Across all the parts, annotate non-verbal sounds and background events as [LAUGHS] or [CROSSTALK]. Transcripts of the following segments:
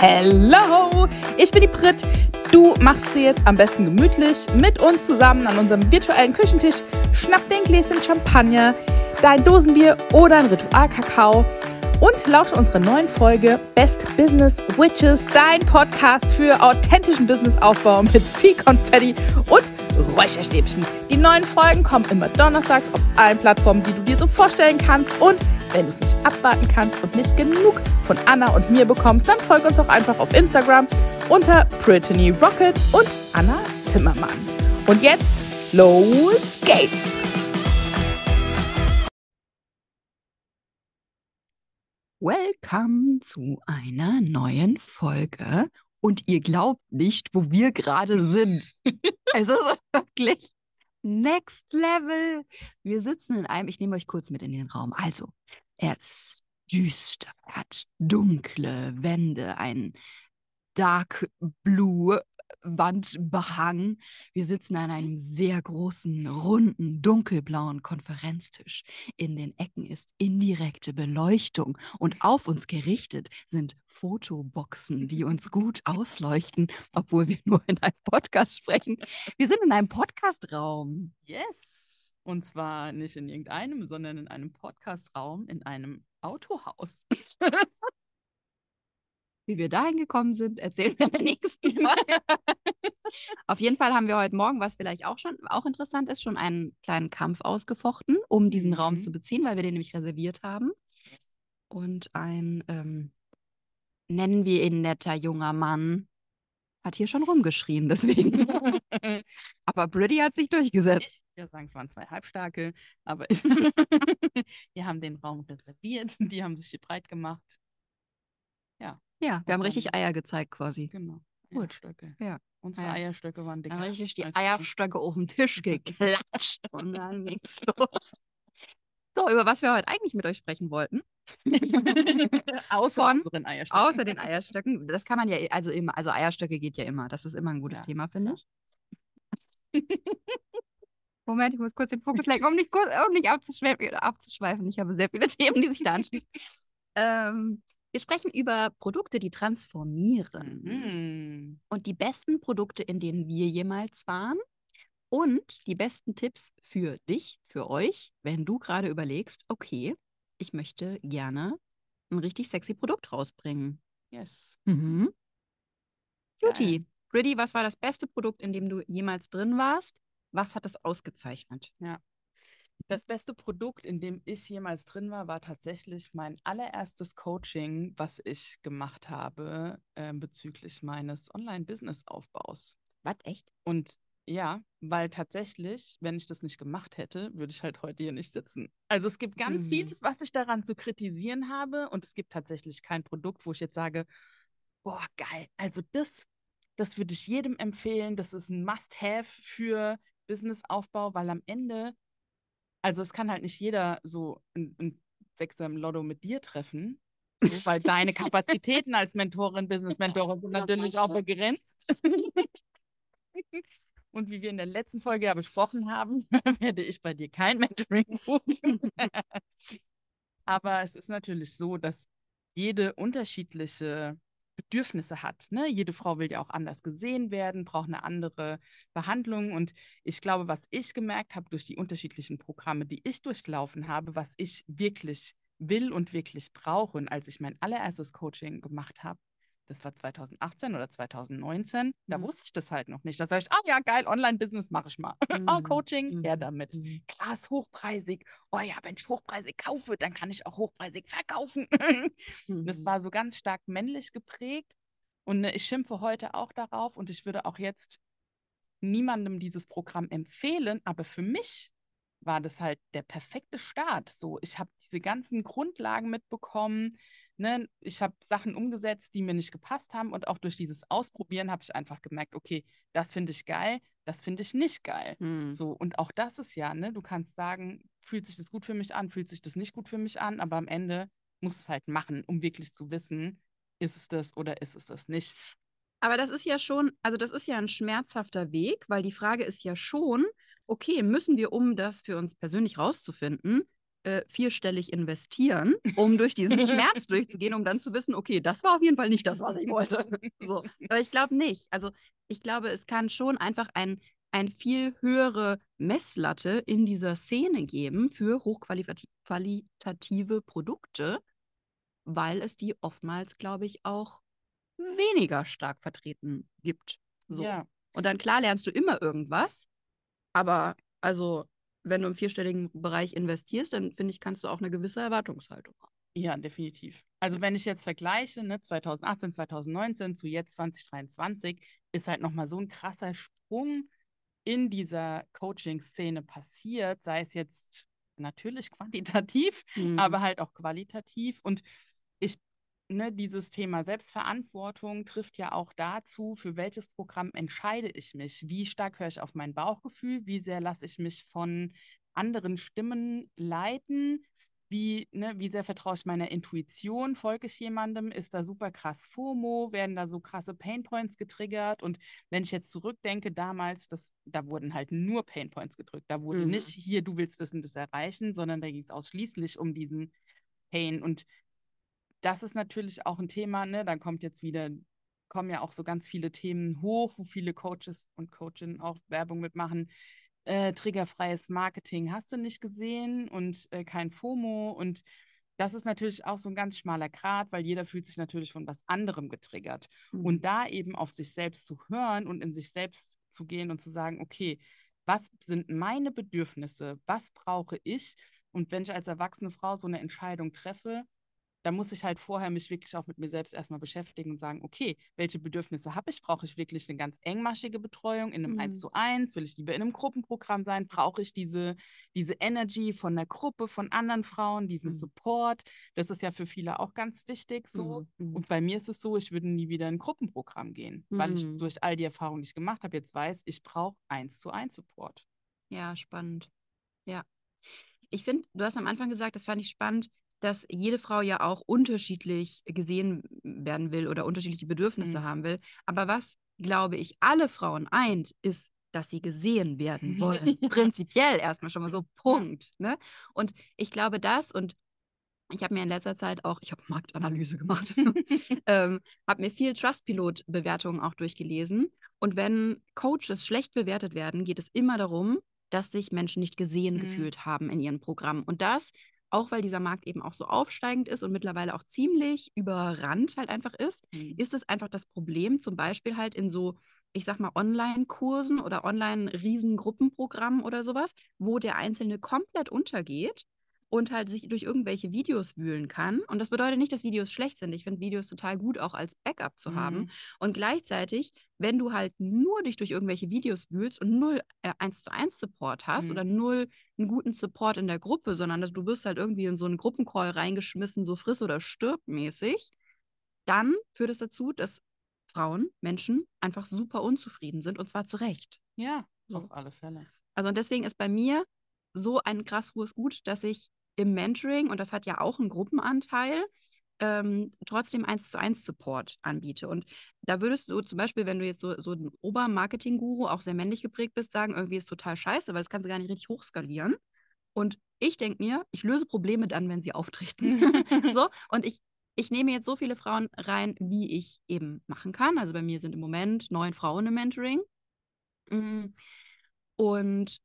Hello, ich bin die Brit. Du machst sie jetzt am besten gemütlich mit uns zusammen an unserem virtuellen Küchentisch. Schnapp den Gläschen Champagner, dein Dosenbier oder ein Ritualkakao und lausche unserer neuen Folge Best Business Witches, dein Podcast für authentischen Businessaufbau mit viel Konfetti und Räucherstäbchen. Die neuen Folgen kommen immer donnerstags auf allen Plattformen, die du dir so vorstellen kannst. Und wenn du es nicht abwarten kannst und nicht genug von Anna und mir bekommst, dann folg uns auch einfach auf Instagram unter Brittany Rocket und Anna Zimmermann. Und jetzt los geht's! Welcome zu einer neuen Folge. Und ihr glaubt nicht, wo wir gerade sind. [LAUGHS] also wirklich next level. Wir sitzen in einem, ich nehme euch kurz mit in den Raum. Also, er ist düster, er hat dunkle Wände, ein Dark Blue Wandbehang. Wir sitzen an einem sehr großen, runden, dunkelblauen Konferenztisch. In den Ecken ist indirekte Beleuchtung und auf uns gerichtet sind Fotoboxen, die uns gut ausleuchten, obwohl wir nur in einem Podcast sprechen. Wir sind in einem Podcastraum. Yes. Und zwar nicht in irgendeinem, sondern in einem Podcastraum, in einem Autohaus. [LAUGHS] Wie wir dahin gekommen sind, erzählen wir der nächsten Folge. Auf jeden Fall haben wir heute Morgen, was vielleicht auch schon auch interessant ist, schon einen kleinen Kampf ausgefochten, um diesen mhm. Raum zu beziehen, weil wir den nämlich reserviert haben. Und ein, ähm, nennen wir ihn netter junger Mann, hat hier schon rumgeschrien, deswegen. [LAUGHS] aber Britty hat sich durchgesetzt. Ich würde sagen, es waren zwei Halbstarke, aber [LAUGHS] wir haben den Raum reserviert, [LAUGHS] die haben sich hier breit gemacht. Ja. Ja, wir haben richtig Eier gezeigt quasi. Genau. Gut. Eierstöcke. Ja. Unsere ja. Eierstöcke waren dicker. Dann richtig die Eierstöcke auf den Tisch geklatscht und dann ging's los. So, über was wir heute eigentlich mit euch sprechen wollten. [LAUGHS] außer Von, unseren Eierstöcken. Außer den Eierstöcken. Das kann man ja, also immer, also Eierstöcke geht ja immer. Das ist immer ein gutes ja. Thema, finde ich. [LAUGHS] Moment, ich muss kurz den Fokus lenken, um nicht, um nicht abzuschweifen. Ich habe sehr viele [LAUGHS] Themen, die sich da anschließen. Ähm, wir sprechen über Produkte, die transformieren. Mhm. Und die besten Produkte, in denen wir jemals waren. Und die besten Tipps für dich, für euch, wenn du gerade überlegst, okay, ich möchte gerne ein richtig sexy Produkt rausbringen. Yes. Mhm. Beauty. Pretty, was war das beste Produkt, in dem du jemals drin warst? Was hat es ausgezeichnet? Ja. Das beste Produkt, in dem ich jemals drin war, war tatsächlich mein allererstes Coaching, was ich gemacht habe äh, bezüglich meines Online-Business-Aufbaus. Was, echt? Und ja, weil tatsächlich, wenn ich das nicht gemacht hätte, würde ich halt heute hier nicht sitzen. Also es gibt ganz mhm. vieles, was ich daran zu kritisieren habe und es gibt tatsächlich kein Produkt, wo ich jetzt sage, boah, geil, also das, das würde ich jedem empfehlen, das ist ein Must-Have für Businessaufbau, weil am Ende also es kann halt nicht jeder so ein, ein Sechser im Lotto mit dir treffen, so, weil deine Kapazitäten als Mentorin, [LAUGHS] Business-Mentorin sind natürlich auch begrenzt. [LAUGHS] [LAUGHS] Und wie wir in der letzten Folge ja besprochen haben, [LAUGHS] werde ich bei dir kein Mentoring buchen. [LAUGHS] Aber es ist natürlich so, dass jede unterschiedliche Bedürfnisse hat. Ne? Jede Frau will ja auch anders gesehen werden, braucht eine andere Behandlung. Und ich glaube, was ich gemerkt habe durch die unterschiedlichen Programme, die ich durchlaufen habe, was ich wirklich will und wirklich brauche. Und als ich mein allererstes Coaching gemacht habe, das war 2018 oder 2019, mhm. da wusste ich das halt noch nicht. Da sage ich, ah ja, geil, Online-Business mache ich mal. [LAUGHS] Mhm. oh, Coaching, her mhm. damit. Mhm. Klar, ist hochpreisig. Oh ja, wenn ich hochpreisig kaufe, dann kann ich auch hochpreisig verkaufen. [LAUGHS] mhm. Das war so ganz stark männlich geprägt. Und ne, ich schimpfe heute auch darauf und ich würde auch jetzt niemandem dieses Programm empfehlen, aber für mich war das halt der perfekte Start. So, ich habe diese ganzen Grundlagen mitbekommen ne, ich habe Sachen umgesetzt, die mir nicht gepasst haben und auch durch dieses Ausprobieren habe ich einfach gemerkt, okay, das finde ich geil, das finde ich nicht geil. Hm. So und auch das ist ja, ne, du kannst sagen, fühlt sich das gut für mich an, fühlt sich das nicht gut für mich an, aber am Ende muss es halt machen, um wirklich zu wissen, ist es das oder ist es das nicht. Aber das ist ja schon, also das ist ja ein schmerzhafter Weg, weil die Frage ist ja schon, okay, müssen wir, um das für uns persönlich rauszufinden, äh, vierstellig investieren, um durch diesen Schmerz [LAUGHS] durchzugehen, um dann zu wissen, okay, das war auf jeden Fall nicht das, was ich wollte. [LAUGHS] So. Aber ich glaube nicht. Also ich glaube, es kann schon einfach ein, ein viel höhere Messlatte in dieser Szene geben für hochqualitative Produkte, weil es die oftmals, glaube ich, auch weniger stark vertreten gibt. So. Ja. Und dann klar lernst du immer irgendwas, aber also wenn du im vierstelligen Bereich investierst, dann finde ich, kannst du auch eine gewisse Erwartungshaltung haben. Ja, definitiv. Also wenn ich jetzt vergleiche, ne, 2018, 2019 zu jetzt 2023, ist halt nochmal so ein krasser Sprung in dieser Coaching-Szene passiert, sei es jetzt natürlich [LAUGHS] quantitativ, Mhm. aber halt auch qualitativ. Und ich, ne, dieses Thema Selbstverantwortung trifft ja auch dazu, für welches Programm entscheide ich mich? Wie stark höre ich auf mein Bauchgefühl? Wie sehr lasse ich mich von anderen Stimmen leiten? Wie, ne, wie sehr vertraue ich meiner Intuition? Folge ich jemandem? Ist da super krass FOMO? Werden da so krasse Painpoints getriggert? Und wenn ich jetzt zurückdenke, damals, das, da wurden halt nur Painpoints gedrückt. Da wurde Mhm. nicht hier, du willst das und das erreichen, sondern da ging es ausschließlich um diesen Pain. Und das ist natürlich auch ein Thema, ne? Da kommt jetzt wieder, kommen ja auch so ganz viele Themen hoch, wo viele Coaches und Coachinnen auch Werbung mitmachen. Äh, triggerfreies Marketing hast du nicht gesehen und äh, kein FOMO. Und das ist natürlich auch so ein ganz schmaler Grat, weil jeder fühlt sich natürlich von was anderem getriggert. Mhm. Und da eben auf sich selbst zu hören und in sich selbst zu gehen und zu sagen, okay, was sind meine Bedürfnisse? Was brauche ich? Und wenn ich als erwachsene Frau so eine Entscheidung treffe, dann muss ich halt vorher mich wirklich auch mit mir selbst erstmal beschäftigen und sagen, okay, welche Bedürfnisse habe ich? Brauche ich wirklich eine ganz engmaschige Betreuung in einem Mhm. 1 zu 1? Will ich lieber in einem Gruppenprogramm sein? Brauche ich diese, diese Energy von der Gruppe, von anderen Frauen, diesen Mhm. Support? Das ist ja für viele auch ganz wichtig so. Mhm. Und bei mir ist es so, ich würde nie wieder in ein Gruppenprogramm gehen, weil ich Mhm. durch all die Erfahrungen, die ich gemacht habe, jetzt weiß, ich brauche 1 zu 1 Support. Ja, spannend. Ja. Ich finde, du hast am Anfang gesagt, das fand ich spannend, dass jede Frau ja auch unterschiedlich gesehen werden will oder unterschiedliche Bedürfnisse Mhm. haben will. Aber was, glaube ich, alle Frauen eint, ist, dass sie gesehen werden [LAUGHS] wollen. Prinzipiell erstmal schon mal so, Punkt. Ne? Und ich glaube, das und ich habe mir in letzter Zeit auch, ich habe Marktanalyse gemacht, [LAUGHS] ähm, habe mir viel Trustpilot-Bewertungen auch durchgelesen. Und wenn Coaches schlecht bewertet werden, geht es immer darum, dass sich Menschen nicht gesehen Mhm. gefühlt haben in ihren Programmen. Und das, auch weil dieser Markt eben auch so aufsteigend ist und mittlerweile auch ziemlich überrannt halt einfach ist, Mhm. ist es einfach das Problem, zum Beispiel halt in so, ich sag mal, Online-Kursen oder Online-Riesengruppenprogrammen oder sowas, wo der Einzelne komplett untergeht und halt sich durch irgendwelche Videos wühlen kann. Und das bedeutet nicht, dass Videos schlecht sind. Ich finde Videos total gut, auch als Backup zu haben. Mhm. Und gleichzeitig, wenn du halt nur dich durch irgendwelche Videos wühlst und null äh, 1 zu 1 Support hast Mhm. oder null einen guten Support in der Gruppe, sondern dass du wirst halt irgendwie in so einen Gruppencall reingeschmissen, so friss oder stirb mäßig, dann führt es dazu, dass Frauen, Menschen einfach super unzufrieden sind und zwar zu Recht. Ja, So. auf alle Fälle. Also und deswegen ist bei mir so ein krass hohes Gut, dass ich im Mentoring, und das hat ja auch einen Gruppenanteil, ähm, trotzdem eins zu eins Support anbiete. Und da würdest du zum Beispiel, wenn du jetzt so, so ein Obermarketing-Guru, auch sehr männlich geprägt bist, sagen, irgendwie ist total scheiße, weil das kannst du gar nicht richtig hochskalieren. Und ich denke mir, ich löse Probleme dann, wenn sie auftreten. [LAUGHS] so, und ich, ich nehme jetzt so viele Frauen rein, wie ich eben machen kann. Also bei mir sind im Moment neun Frauen im Mentoring. Mm. Und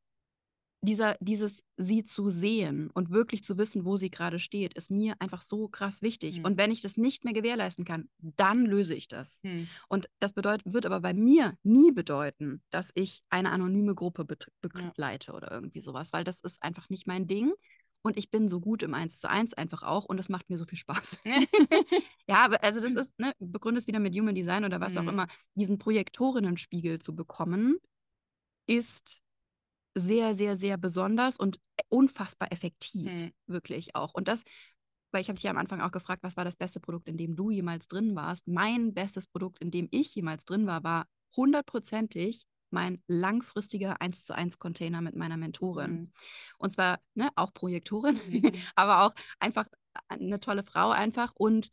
dieser, dieses sie zu sehen und wirklich zu wissen, wo sie gerade steht, ist mir einfach so krass wichtig. Mhm. Und wenn ich das nicht mehr gewährleisten kann, dann löse ich das. Hm. Und das bedeutet, wird aber bei mir nie bedeuten, dass ich eine anonyme Gruppe bet- begleite oder irgendwie sowas, weil das ist einfach nicht mein Ding. Und ich bin so gut im 1 zu 1 einfach auch und das macht mir so viel Spaß. [LAUGHS] [LAUGHS] ja, also das ist, ne, begründet wieder mit Human Design oder was auch Mhm. immer, diesen Projektorinnenspiegel zu bekommen, ist sehr, sehr, sehr besonders und unfassbar effektiv, Mhm. wirklich auch. Und das, weil ich habe dich ja am Anfang auch gefragt, was war das beste Produkt, in dem du jemals drin warst? Mein bestes Produkt, in dem ich jemals drin war, war hundertprozentig mein langfristiger 1 zu 1 Container mit meiner Mentorin. Mhm. Und zwar ne, auch Projektorin, Mhm. [LAUGHS] aber auch einfach eine tolle Frau einfach und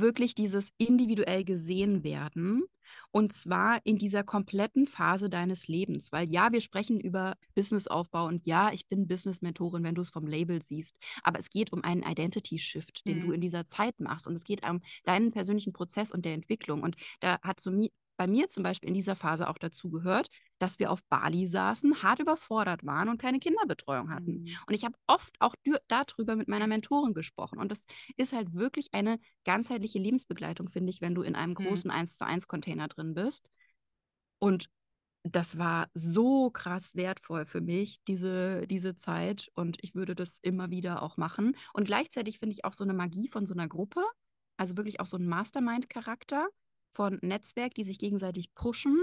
wirklich dieses individuell gesehen werden und zwar in dieser kompletten Phase deines Lebens. Weil ja, wir sprechen über Businessaufbau und ja, ich bin Business-Mentorin, wenn du es vom Label siehst. Aber es geht um einen Identity-Shift, den mhm. du in dieser Zeit machst. Und es geht um deinen persönlichen Prozess und der Entwicklung. Und da hat so bei mir zum Beispiel in dieser Phase auch dazu gehört, dass wir auf Bali saßen, hart überfordert waren und keine Kinderbetreuung hatten. Mhm. Und ich habe oft auch darüber mit meiner Mentorin gesprochen. Und das ist halt wirklich eine ganzheitliche Lebensbegleitung, finde ich, wenn du in einem mhm. großen mhm. 1 zu 1 Container drin bist. Und das war so krass wertvoll für mich, diese, diese Zeit. Und ich würde das immer wieder auch machen. Und gleichzeitig finde ich auch so eine Magie von so einer Gruppe, also wirklich auch so ein Mastermind-Charakter von Netzwerk, die sich gegenseitig pushen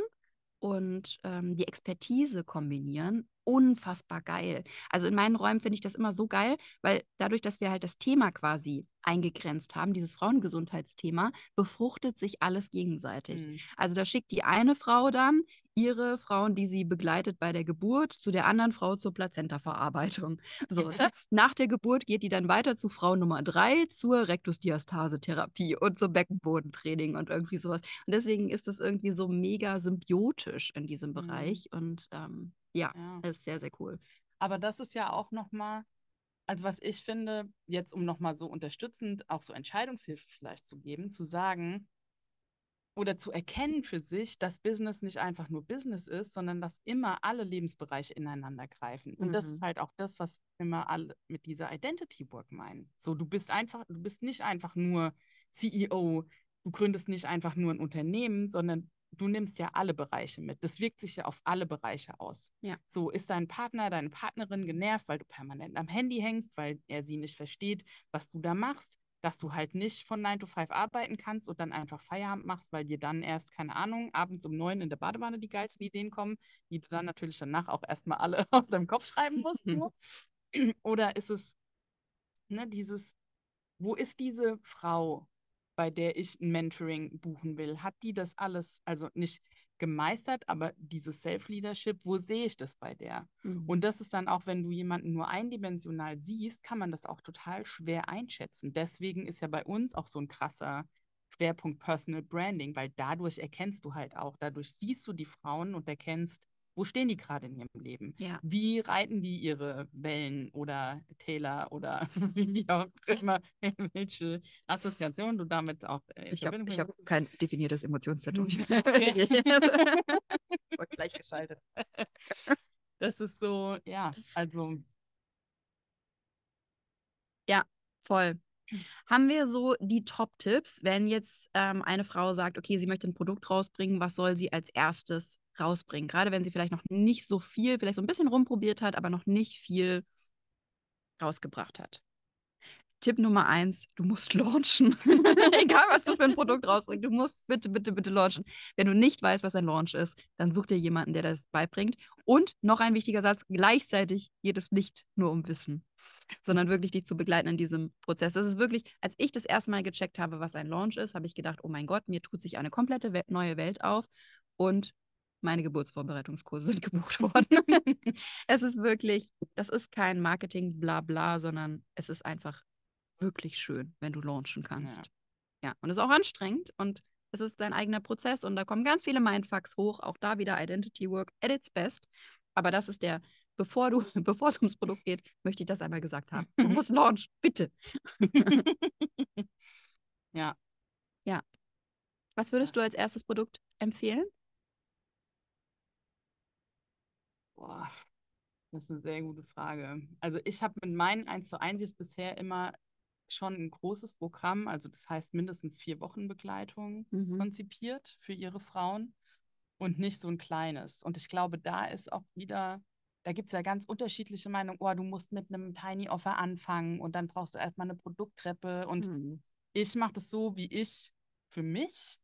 und ähm, die Expertise kombinieren, unfassbar geil. Also in meinen Räumen finde ich das immer so geil, weil dadurch, dass wir halt das Thema quasi eingegrenzt haben, dieses Frauengesundheitsthema, befruchtet sich alles gegenseitig. Mhm. Also da schickt die eine Frau dann ihre Frauen, die sie begleitet bei der Geburt, zu der anderen Frau zur Plazentaverarbeitung. [LAUGHS] So, ne? [LAUGHS] Nach der Geburt geht die dann weiter zu Frau Nummer drei zur Rektusdiastase-Therapie und zum Beckenbodentraining und irgendwie sowas. Und deswegen ist das irgendwie so mega symbiotisch in diesem mhm. Bereich und ähm, ja, ja, ist sehr, sehr cool. Aber das ist ja auch nochmal, also was ich finde, jetzt um nochmal so unterstützend auch so Entscheidungshilfe vielleicht zu geben, zu sagen, oder zu erkennen für sich, dass Business nicht einfach nur Business ist, sondern dass immer alle Lebensbereiche ineinander greifen. Und mhm. das ist halt auch das, was immer alle mit dieser Identity Work meinen. So, du bist einfach, du bist nicht einfach nur CEO, du gründest nicht einfach nur ein Unternehmen, sondern du nimmst ja alle Bereiche mit. Das wirkt sich ja auf alle Bereiche aus. Ja. So ist dein Partner, deine Partnerin genervt, weil du permanent am Handy hängst, weil er sie nicht versteht, was du da machst dass du halt nicht von 9 to 5 arbeiten kannst und dann einfach Feierabend machst, weil dir dann erst, keine Ahnung, abends um 9 in der Badewanne die geilsten Ideen kommen, die du dann natürlich danach auch erstmal alle [LAUGHS] aus deinem Kopf schreiben [LAUGHS] musst. So. [CLEARS THROAT] Oder ist es ne, dieses, wo ist diese Frau, bei der ich ein Mentoring buchen will? Hat die das alles, also nicht gemeistert, aber dieses Self-Leadership, wo sehe ich das bei der? Mhm. Und das ist dann auch, wenn du jemanden nur eindimensional siehst, kann man das auch total schwer einschätzen. Deswegen ist ja bei uns auch so ein krasser Schwerpunkt Personal Branding, weil dadurch erkennst du halt auch, dadurch siehst du die Frauen und erkennst, wo stehen die gerade in ihrem Leben? Ja. Wie reiten die ihre Wellen oder Täler oder [LAUGHS] wie auch immer, [LAUGHS] welche Assoziation du damit auch äh, Ich habe hab kein definiertes Emotionstattoo. [LAUGHS] gleich geschaltet. Das ist so, ja, also. Ja, voll. Haben wir so die Top-Tipps, wenn jetzt ähm, eine Frau sagt, okay, sie möchte ein Produkt rausbringen, was soll sie als erstes rausbringen. Gerade wenn sie vielleicht noch nicht so viel, vielleicht so ein bisschen rumprobiert hat, aber noch nicht viel rausgebracht hat. Tipp Nummer eins, du musst [LAUGHS] launchen. [LAUGHS] Egal, was du für ein Produkt rausbringst, du musst bitte, bitte, bitte launchen. Wenn du nicht weißt, was ein Launch ist, dann such dir jemanden, der das beibringt. Und noch ein wichtiger Satz, gleichzeitig geht es nicht nur um Wissen, sondern wirklich dich zu begleiten in diesem Prozess. Das ist wirklich, als ich das erste Mal gecheckt habe, was ein Launch ist, habe ich gedacht, oh mein Gott, mir tut sich eine komplette neue Welt auf. Und meine Geburtsvorbereitungskurse sind gebucht [LAUGHS] worden. es ist wirklich, das ist kein Marketing, bla bla, sondern es ist einfach wirklich schön, wenn du launchen kannst. Ja. ja, und es ist auch anstrengend und es ist dein eigener Prozess und da kommen ganz viele Mindfucks hoch. Auch da wieder Identity Work at its best. Aber das ist der, bevor du, [LAUGHS] bevor es ums Produkt geht, möchte ich das einmal gesagt haben. Du [LAUGHS] musst launchen, bitte. ja. Ja. Was würdest das. du als erstes Produkt empfehlen? Boah, das ist eine sehr gute Frage. Also ich habe mit meinen 1 zu 1 bisher immer schon ein großes Programm, also das heißt mindestens vier Wochen Begleitung mhm. konzipiert für ihre Frauen und nicht so ein kleines. Und ich glaube, da ist auch wieder, da gibt es ja ganz unterschiedliche Meinungen. Oh, du musst mit einem Tiny Offer anfangen und dann brauchst du erstmal eine Produkttreppe. Und mhm. ich mache das so, wie ich für mich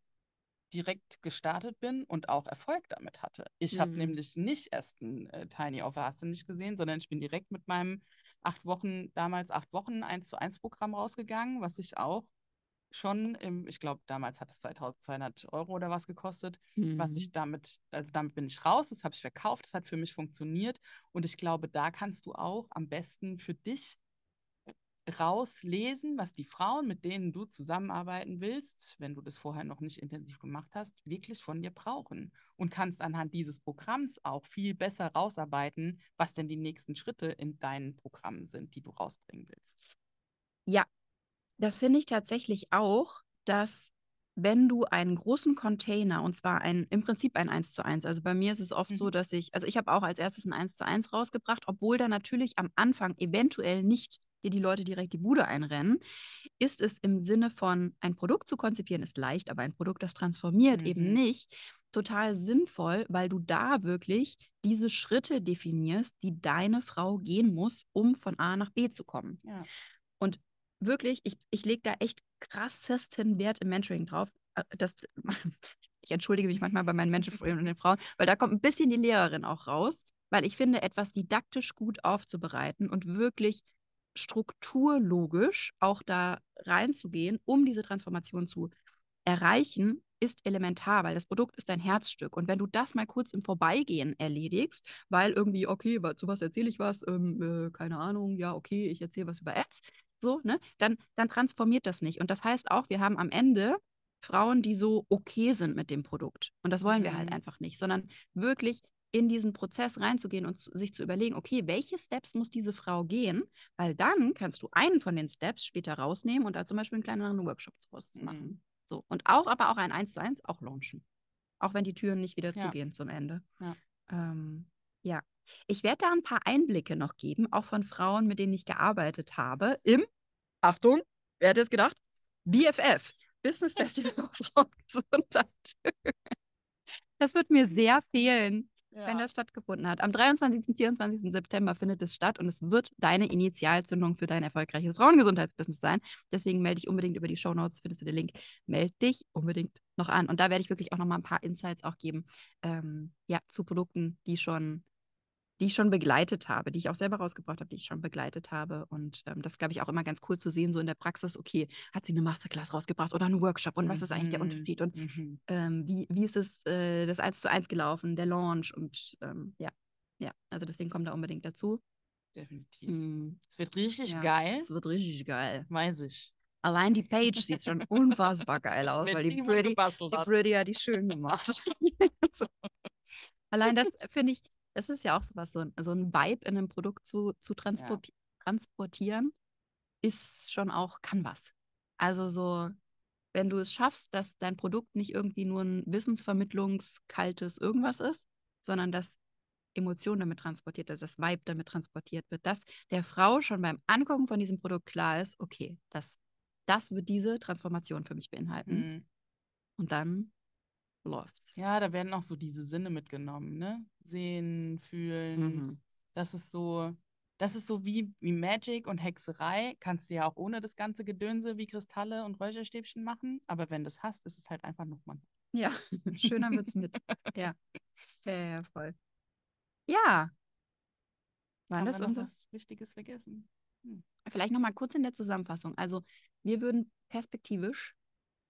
direkt gestartet bin und auch Erfolg damit hatte. Ich mhm. habe nämlich nicht erst ein äh, Tiny Offer, hast nicht gesehen, sondern ich bin direkt mit meinem acht Wochen, damals acht Wochen 1 zu 1 Programm rausgegangen, was ich auch schon im, ich glaube, damals hat es 2200 Euro oder was gekostet, mhm. was ich damit, also damit bin ich raus, das habe ich verkauft, das hat für mich funktioniert und ich glaube, da kannst du auch am besten für dich rauslesen, was die Frauen, mit denen du zusammenarbeiten willst, wenn du das vorher noch nicht intensiv gemacht hast, wirklich von dir brauchen. Und kannst anhand dieses Programms auch viel besser rausarbeiten, was denn die nächsten Schritte in deinen Programmen sind, die du rausbringen willst. Ja, das finde ich tatsächlich auch, dass wenn du einen großen Container, und zwar ein, im Prinzip ein 1 zu 1, also bei mir ist es oft mhm. so, dass ich, also ich habe auch als erstes ein 1 zu 1 rausgebracht, obwohl da natürlich am Anfang eventuell nicht dir die Leute direkt die Bude einrennen, ist es im Sinne von ein Produkt zu konzipieren, ist leicht, aber ein Produkt, das transformiert, mhm. eben nicht total sinnvoll, weil du da wirklich diese Schritte definierst, die deine Frau gehen muss, um von A nach B zu kommen. Ja. Und wirklich, ich, ich lege da echt krassesten Wert im Mentoring drauf. Äh, das, [LAUGHS] ich entschuldige mich manchmal bei meinen Mentoring und den Frauen, weil da kommt ein bisschen die Lehrerin auch raus, weil ich finde, etwas didaktisch gut aufzubereiten und wirklich strukturlogisch auch da reinzugehen, um diese Transformation zu erreichen, ist elementar, weil das Produkt ist dein Herzstück. Und wenn du das mal kurz im Vorbeigehen erledigst, weil irgendwie, okay, zu was erzähle ich was, ähm, äh, keine Ahnung, ja, okay, ich erzähle was über Ads, so, ne, dann, dann transformiert das nicht. Und das heißt auch, wir haben am Ende Frauen, die so okay sind mit dem Produkt. Und das wollen wir halt mhm. einfach nicht, sondern wirklich in diesen Prozess reinzugehen und zu, sich zu überlegen, okay, welche Steps muss diese Frau gehen? Weil dann kannst du einen von den Steps später rausnehmen und da zum Beispiel einen kleineren Workshop draus mhm. machen. So. Und auch, aber auch ein 1 zu 1 auch launchen. Auch wenn die Türen nicht wieder ja. zugehen zum Ende. Ja. Ähm, ja. Ich werde da ein paar Einblicke noch geben, auch von Frauen, mit denen ich gearbeitet habe, im, Achtung, wer hätte es gedacht? BFF, Business Festival [LAUGHS] Frauengesundheit. Das wird mir sehr fehlen, ja. wenn das stattgefunden hat. Am 23. und 24. September findet es statt und es wird deine Initialzündung für dein erfolgreiches Frauengesundheitsbusiness sein. Deswegen melde dich unbedingt über die Show Notes, findest du den Link. Melde dich unbedingt noch an. Und da werde ich wirklich auch noch mal ein paar Insights auch geben, ähm, ja, zu Produkten, die schon die ich schon begleitet habe, die ich auch selber rausgebracht habe, die ich schon begleitet habe. Und ähm, das glaube ich auch immer ganz cool zu sehen, so in der Praxis, okay, hat sie eine Masterclass rausgebracht oder einen Workshop und mhm. was ist eigentlich der mhm, Unterschied und mhm. ähm, wie, wie ist es äh, das eins zu eins gelaufen, der Launch und ähm, ja, ja, also deswegen kommt da unbedingt dazu. Definitiv. Mhm. Es wird richtig ja, geil. Es wird richtig geil. Weiß ich. Allein die Page sieht schon unfassbar geil [LAUGHS] aus, weil die Pretty, die Pretty hat die schön gemacht. [LAUGHS] [LAUGHS] Allein das finde ich, das ist ja auch sowas, so, so ein Vibe in einem Produkt zu, zu transport ja. transportieren, ist schon auch, kann was. Also so, wenn du es schaffst, dass dein Produkt nicht irgendwie nur ein wissensvermittlungskaltes irgendwas ist, sondern dass Emotion damit transportiert wird, das Vibe damit transportiert wird, dass der Frau schon beim Angucken von diesem Produkt klar ist, okay, das, das wird diese Transformation für mich beinhalten. Mhm. Und dann läuft's. Ja, da werden auch so diese Sinne mitgenommen, ne? Sehen, fühlen. Mhm. Das ist so, das ist so wie, wie Magic und Hexerei. Kannst du ja auch ohne das ganze Gedönse wie Kristalle und Räucherstäbchen machen. Aber wenn du es hast, ist es halt einfach nochmal. Ja, [LAUGHS] schöner wird's mit. ja. ja. Ja, voll. Ja. War das unser was Wichtiges vergessen? Hm. Vielleicht nochmal kurz in der Zusammenfassung. Also, wir würden perspektivisch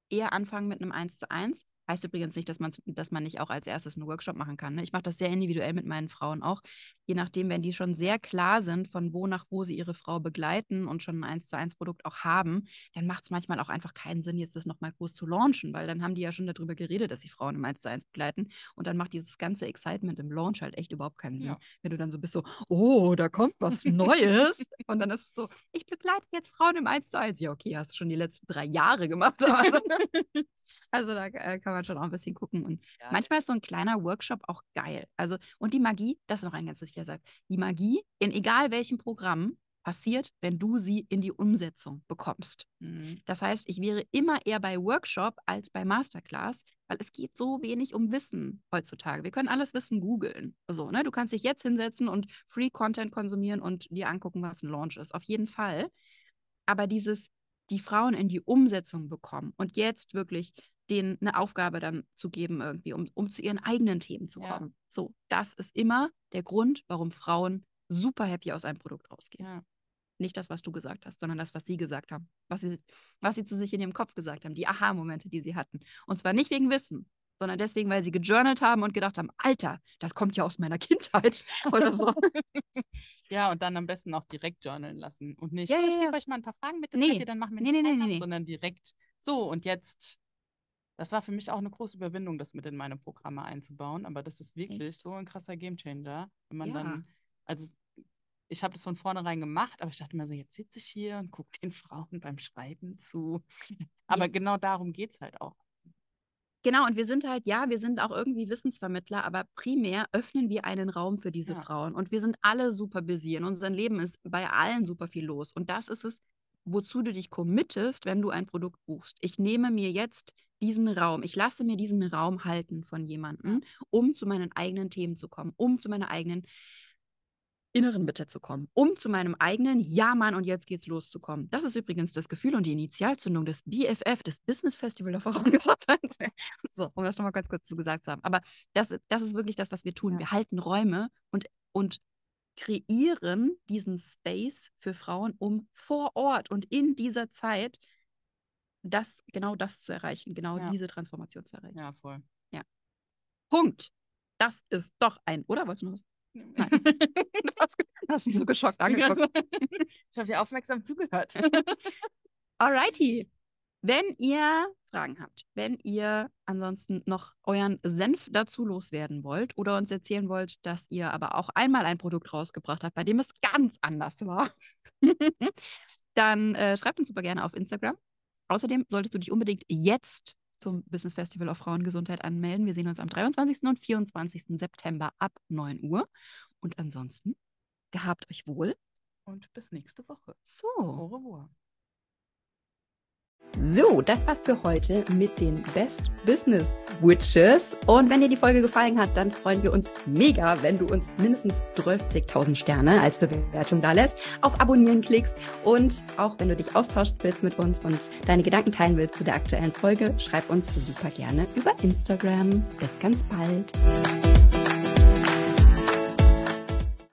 eher anfangen mit einem 1 zu 1 Heißt übrigens nicht, dass, dass man nicht auch als erstes einen Workshop machen kann. Ne? Ich mache das sehr individuell mit meinen Frauen auch. Je nachdem, wenn die schon sehr klar sind, von wo nach wo sie ihre Frau begleiten und schon ein 1 zu 1 Produkt auch haben, dann macht es manchmal auch einfach keinen Sinn, jetzt das nochmal groß zu launchen, weil dann haben die ja schon darüber geredet, dass sie Frauen im 1 zu 1 begleiten. Und dann macht dieses ganze Excitement im Launch halt echt überhaupt keinen Sinn. Ja. Wenn du dann so bist, so, oh, da kommt was Neues. [LAUGHS] und dann ist es so, ich begleite jetzt Frauen im 1 zu 1. Ja, okay, hast du schon die letzten drei Jahre gemacht. Also, [LAUGHS] also da äh, kann man schon auch ein bisschen gucken. Und ja. manchmal ist so ein kleiner Workshop auch geil. Also, und die Magie, das ist noch ein ganz wichtiger Satz. Die Magie in egal welchem Programm passiert, wenn du sie in die Umsetzung bekommst. Mhm. Das heißt, ich wäre immer eher bei Workshop als bei Masterclass, weil es geht so wenig um Wissen heutzutage. Wir können alles Wissen googeln. So, ne? Du kannst dich jetzt hinsetzen und Free Content konsumieren und dir angucken, was ein Launch ist. Auf jeden Fall. Aber dieses, die Frauen in die Umsetzung bekommen und jetzt wirklich denen eine Aufgabe dann zu geben, irgendwie, um, um zu ihren eigenen Themen zu kommen. Ja. So, das ist immer der Grund, warum Frauen super happy aus einem Produkt rausgehen. Ja. Nicht das, was du gesagt hast, sondern das, was sie gesagt haben. Was sie, was sie zu sich in ihrem Kopf gesagt haben. Die Aha-Momente, die sie hatten. Und zwar nicht wegen Wissen, sondern deswegen, weil sie gejournalt haben und gedacht haben, Alter, das kommt ja aus meiner [LAUGHS] Kindheit oder so. [LAUGHS] ja, und dann am besten auch direkt journalen lassen und nicht, Ja, "Oh, ja, ich ja. gebe euch mal ein paar Fragen mit, das Nee. könnt ihr dann machen, wenn Nee, nee, nee, Zeit nee, habt", nee. sondern direkt so und jetzt. Das war für mich auch eine große Überwindung, das mit in meine Programme einzubauen, aber das ist wirklich so ein krasser Gamechanger, wenn man Ja. dann, also ich habe das von vornherein gemacht, aber ich dachte mir so, jetzt sitze ich hier und gucke den Frauen beim Schreiben zu. Aber genau darum geht es halt auch. Genau, und wir sind halt, ja, wir sind auch irgendwie Wissensvermittler, aber primär öffnen wir einen Raum für diese Ja. Frauen. Und wir sind alle super busy. In unserem Leben ist bei allen super viel los. Und das ist es, wozu du dich committest, wenn du ein Produkt buchst. Ich nehme mir jetzt diesen Raum, ich lasse mir diesen Raum halten von jemandem, um zu meinen eigenen Themen zu kommen, um zu meiner eigenen inneren Mitte zu kommen, um zu meinem eigenen Ja, Mann, und jetzt geht's los zu kommen. Das ist übrigens das Gefühl und die Initialzündung des BFF, des Business Festival of Frauengesundheit. [LAUGHS] so, um das nochmal ganz kurz zu gesagt zu haben. Aber das, das ist wirklich das, was wir tun. Ja. Wir halten Räume und, und kreieren diesen Space für Frauen, um vor Ort und in dieser Zeit das, genau das zu erreichen, genau Ja. diese Transformation zu erreichen. Ja, voll. Punkt. Das ist doch ein, oder? Wolltest du noch was? Nein. [LAUGHS] Du hast, du hast mich so geschockt angeguckt. [LAUGHS] ich habe dir aufmerksam zugehört. [LAUGHS] Alrighty. Wenn ihr Fragen habt, wenn ihr ansonsten noch euren Senf dazu loswerden wollt oder uns erzählen wollt, dass ihr aber auch einmal ein Produkt rausgebracht habt, bei dem es ganz anders war, dann äh, schreibt uns super gerne auf Instagram. Außerdem solltest du dich unbedingt jetzt zum Business Festival auf Frauengesundheit anmelden. Wir sehen uns am 23. und 24. September ab 9 Uhr. Und ansonsten, gehabt euch wohl. Und bis nächste Woche. So. Au revoir. So, das war's für heute mit den Best Business Witches. Und wenn dir die Folge gefallen hat, dann freuen wir uns mega, wenn du uns mindestens 12.000 Sterne als Bewertung da lässt, auf Abonnieren klickst und auch wenn du dich austauschen willst mit uns und deine Gedanken teilen willst zu der aktuellen Folge, schreib uns super gerne über Instagram. Bis ganz bald.